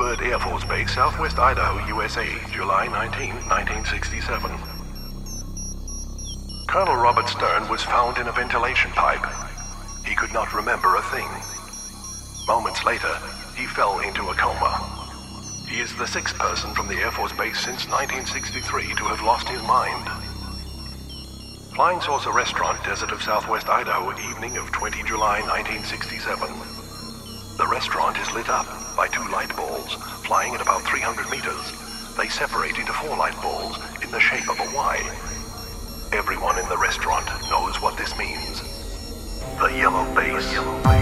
Air Force Base, Southwest Idaho, USA, July 19, 1967. Colonel Robert Stern was found in a ventilation pipe. He could not remember a thing. Moments later, he fell into a coma. He is the sixth person from the Air Force Base since 1963 to have lost his mind. Flying Saucer Restaurant, Desert of Southwest Idaho, evening of 20 July 1967. The restaurant is lit up by two light balls flying at about 300 meters. They separate into four light balls in the shape of a Y. Everyone in the restaurant knows what this means. The yellow base. Yellow base.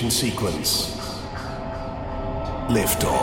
Ignition sequence. Liftoff.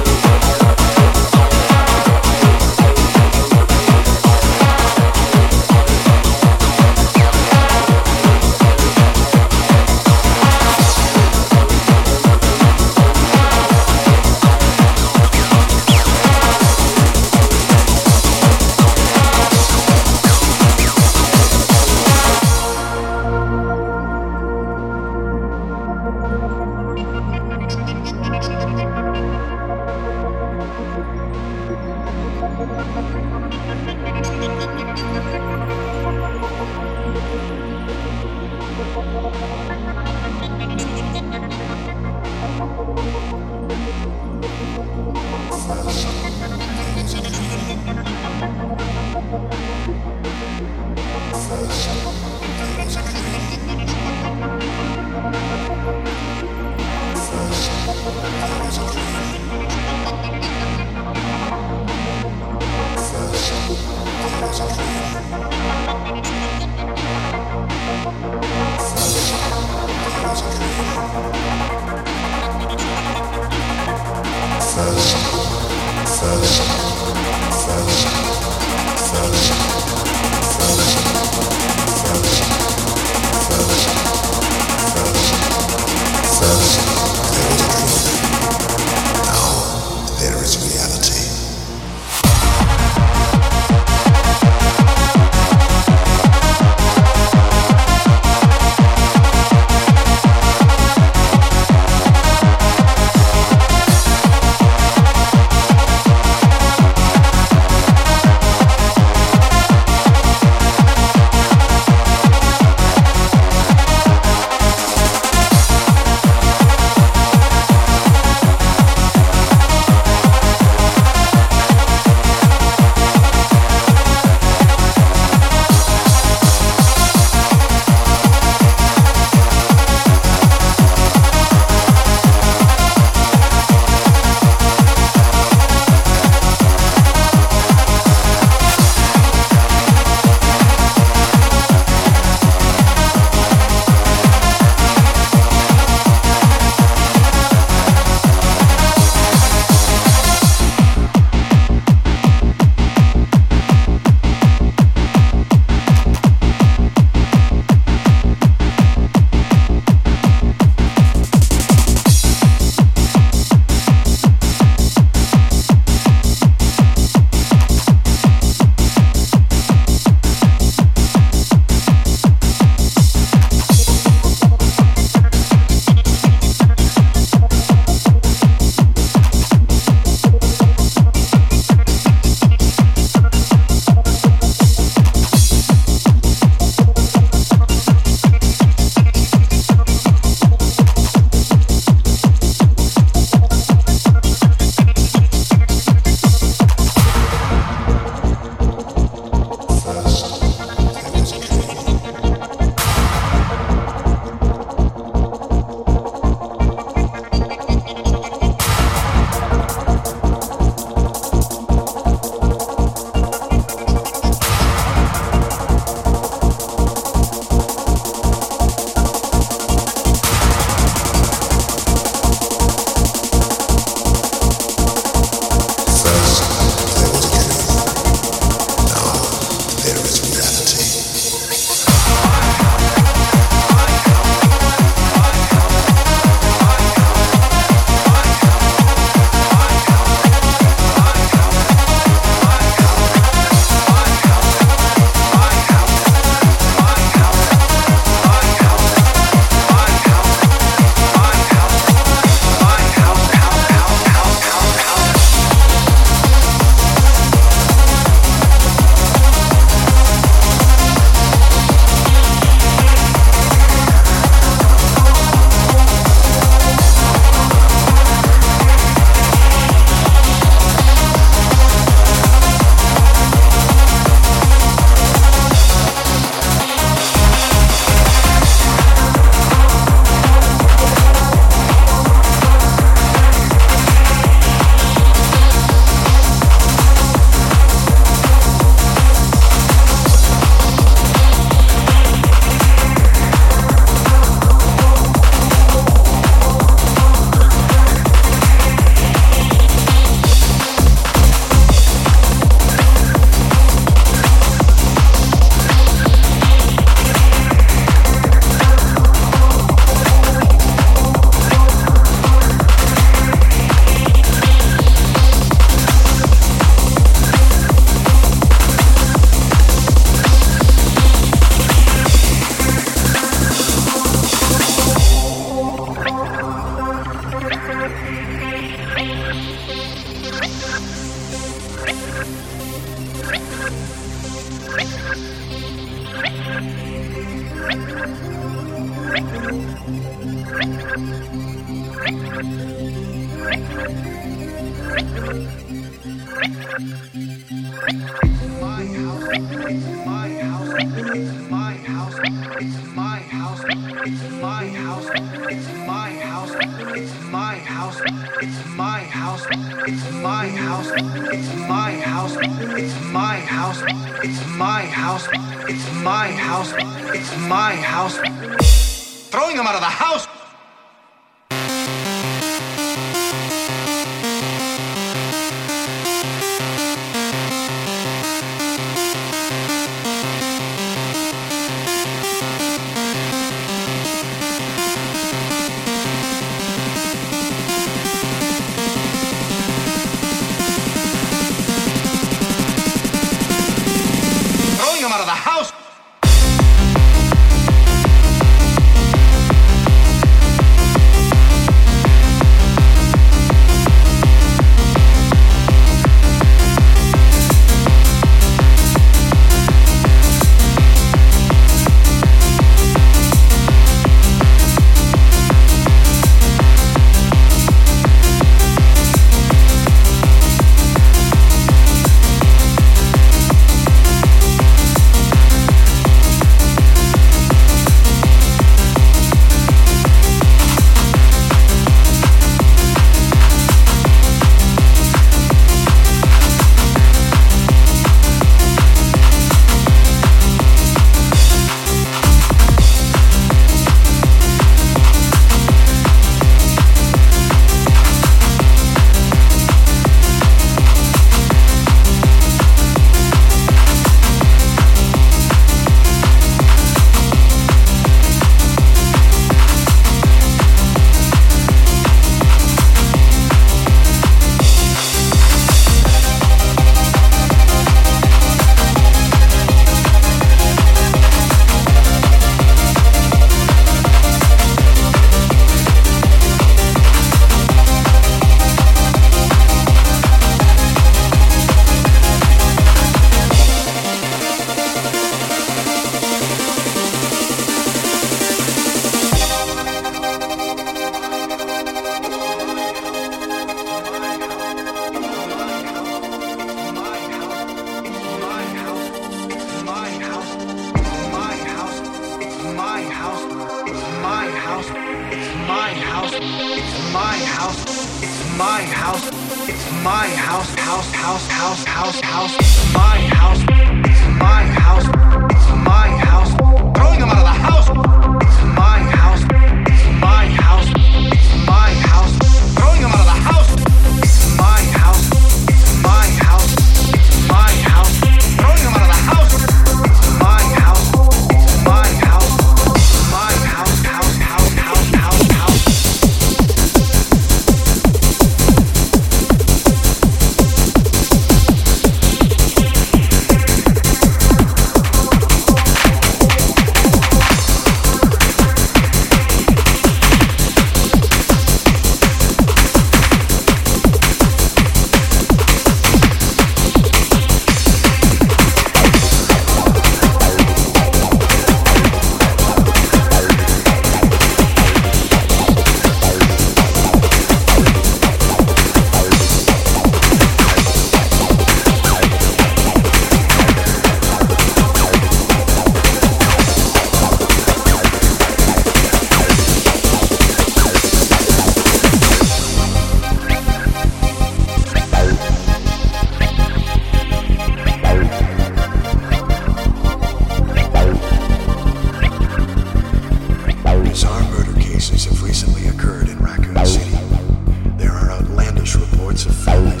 to fight.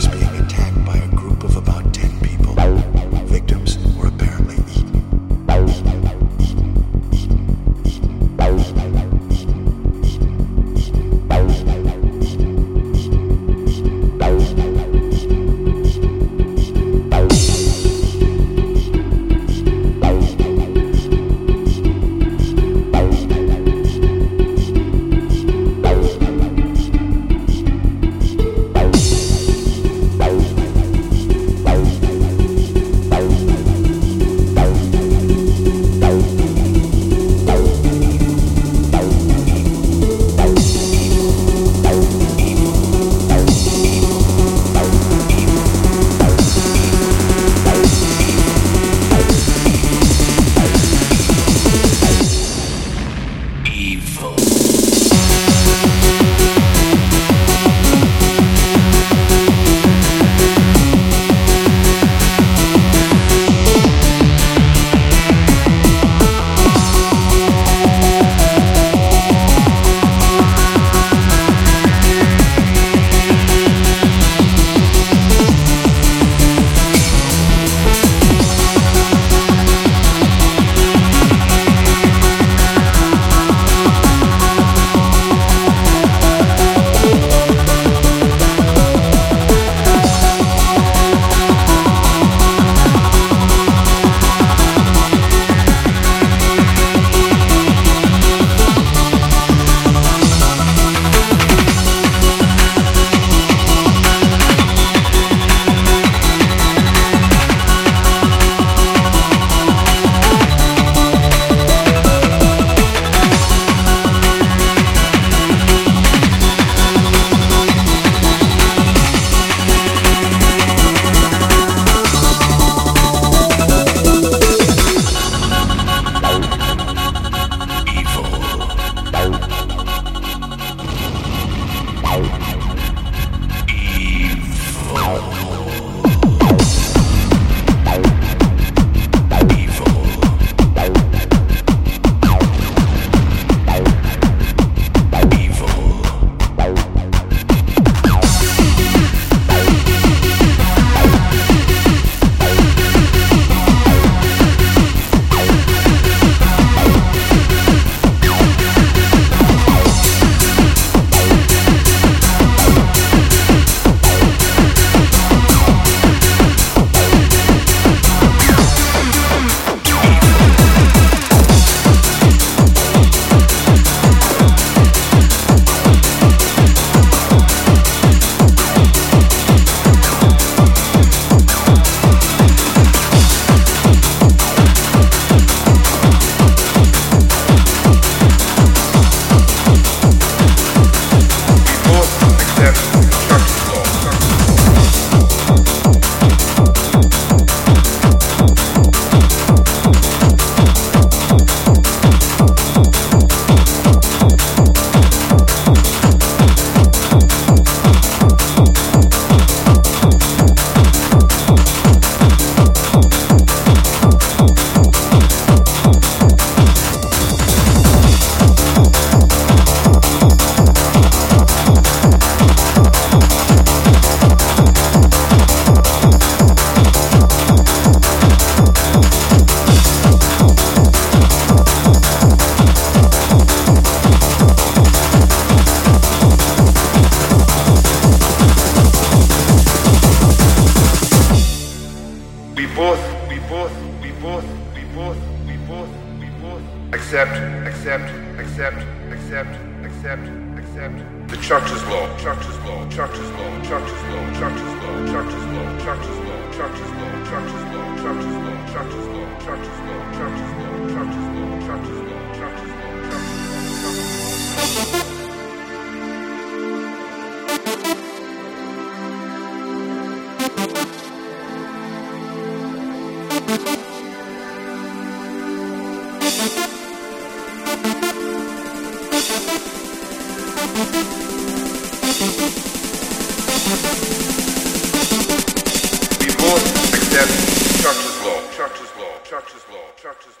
Judge's law, judge's law, judge's law, judge's law.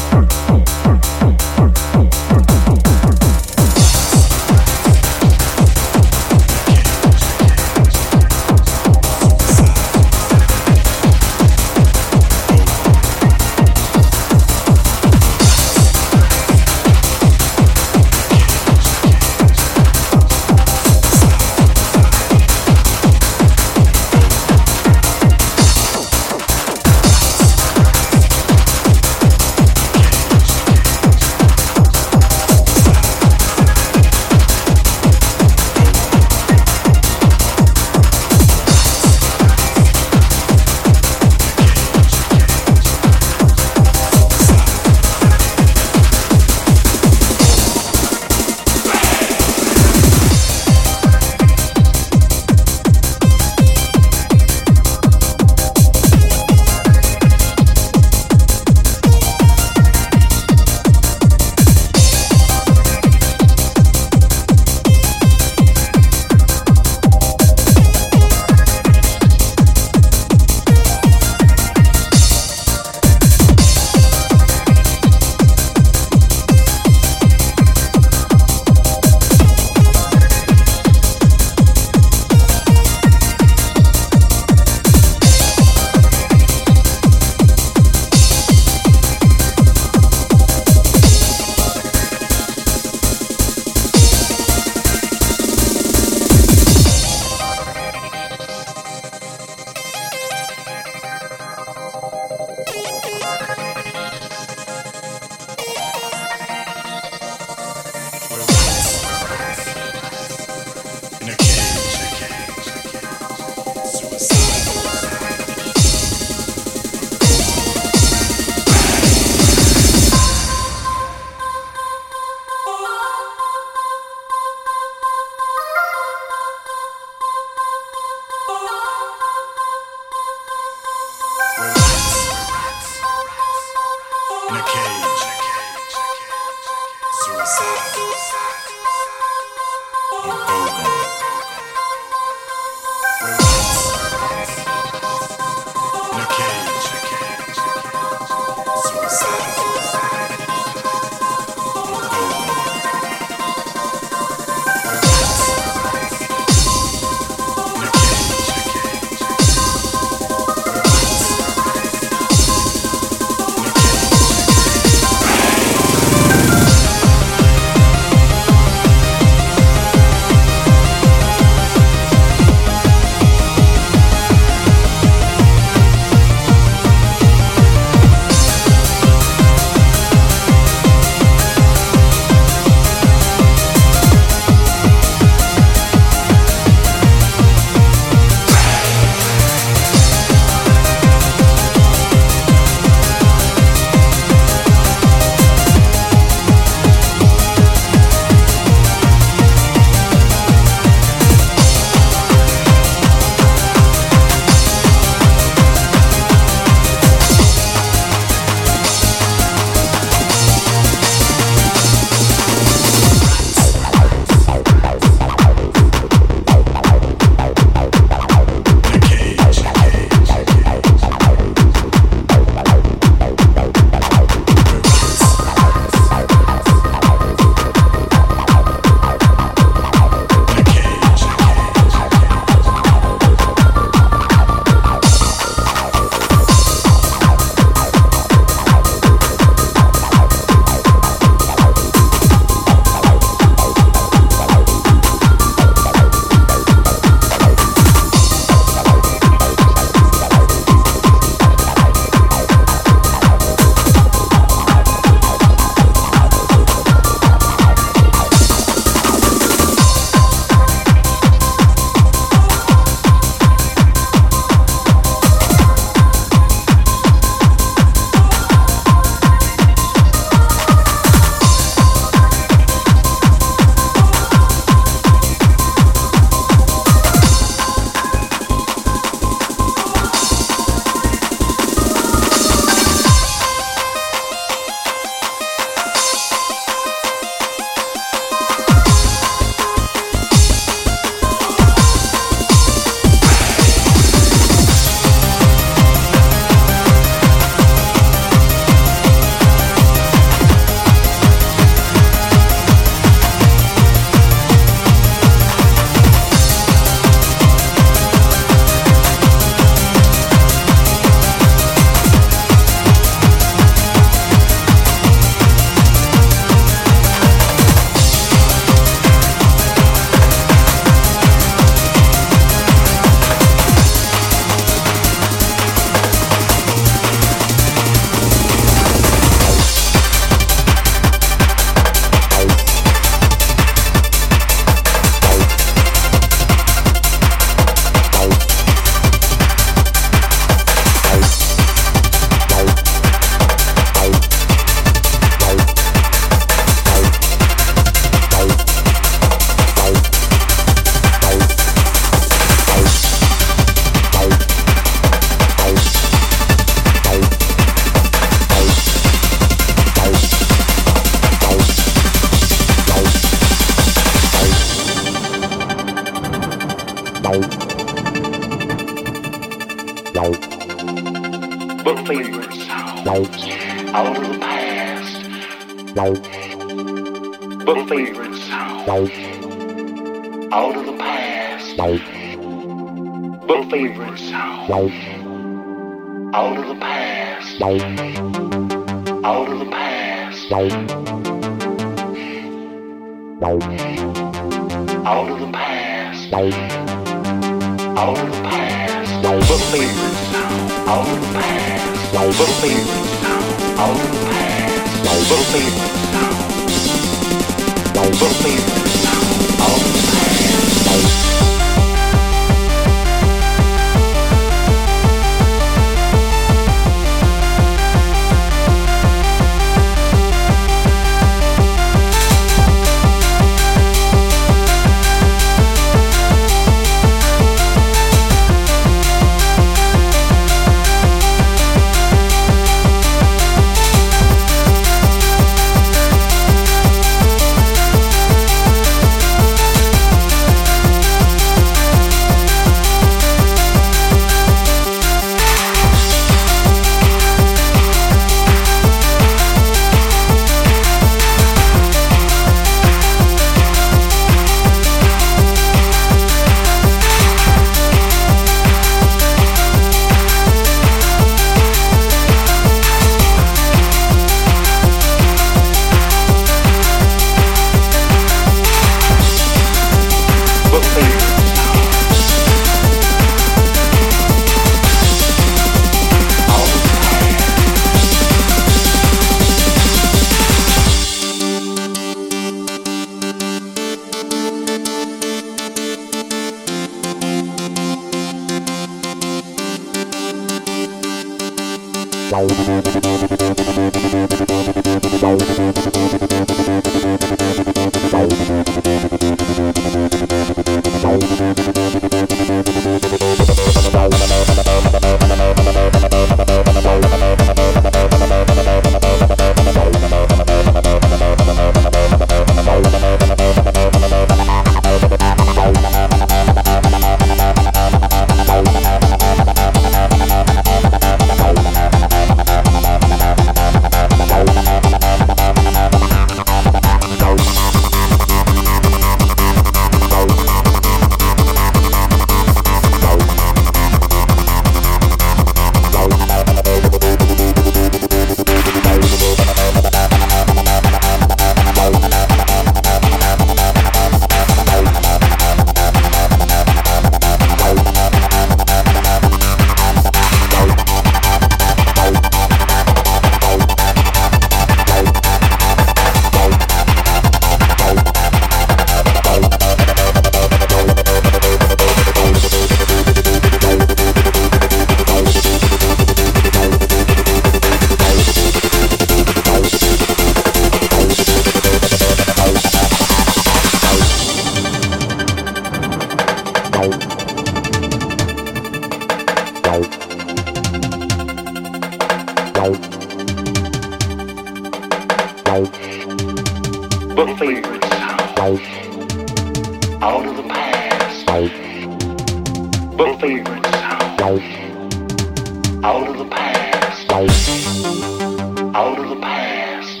out of the past, out of the past,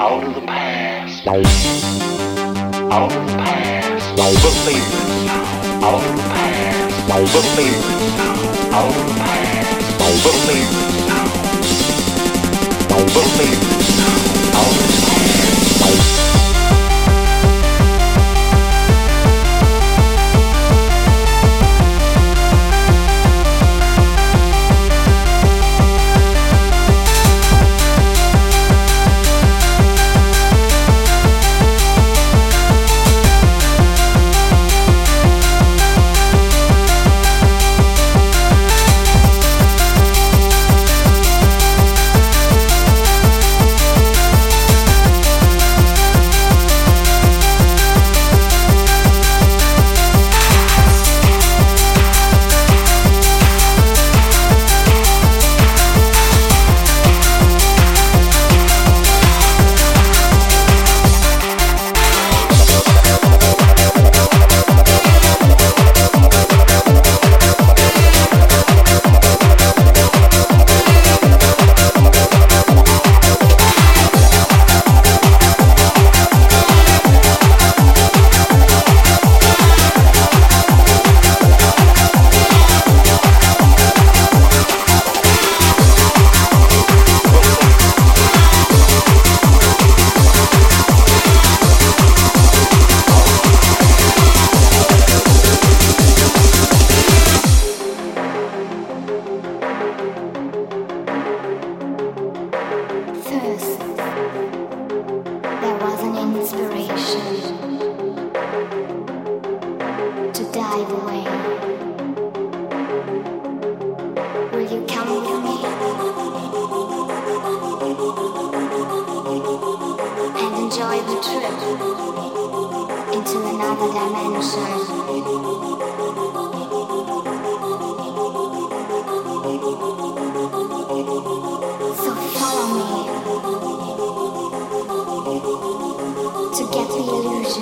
out of the past, out of the past, believers, out of the past, out of the past, believers, believers, out of the past.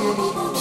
Hari.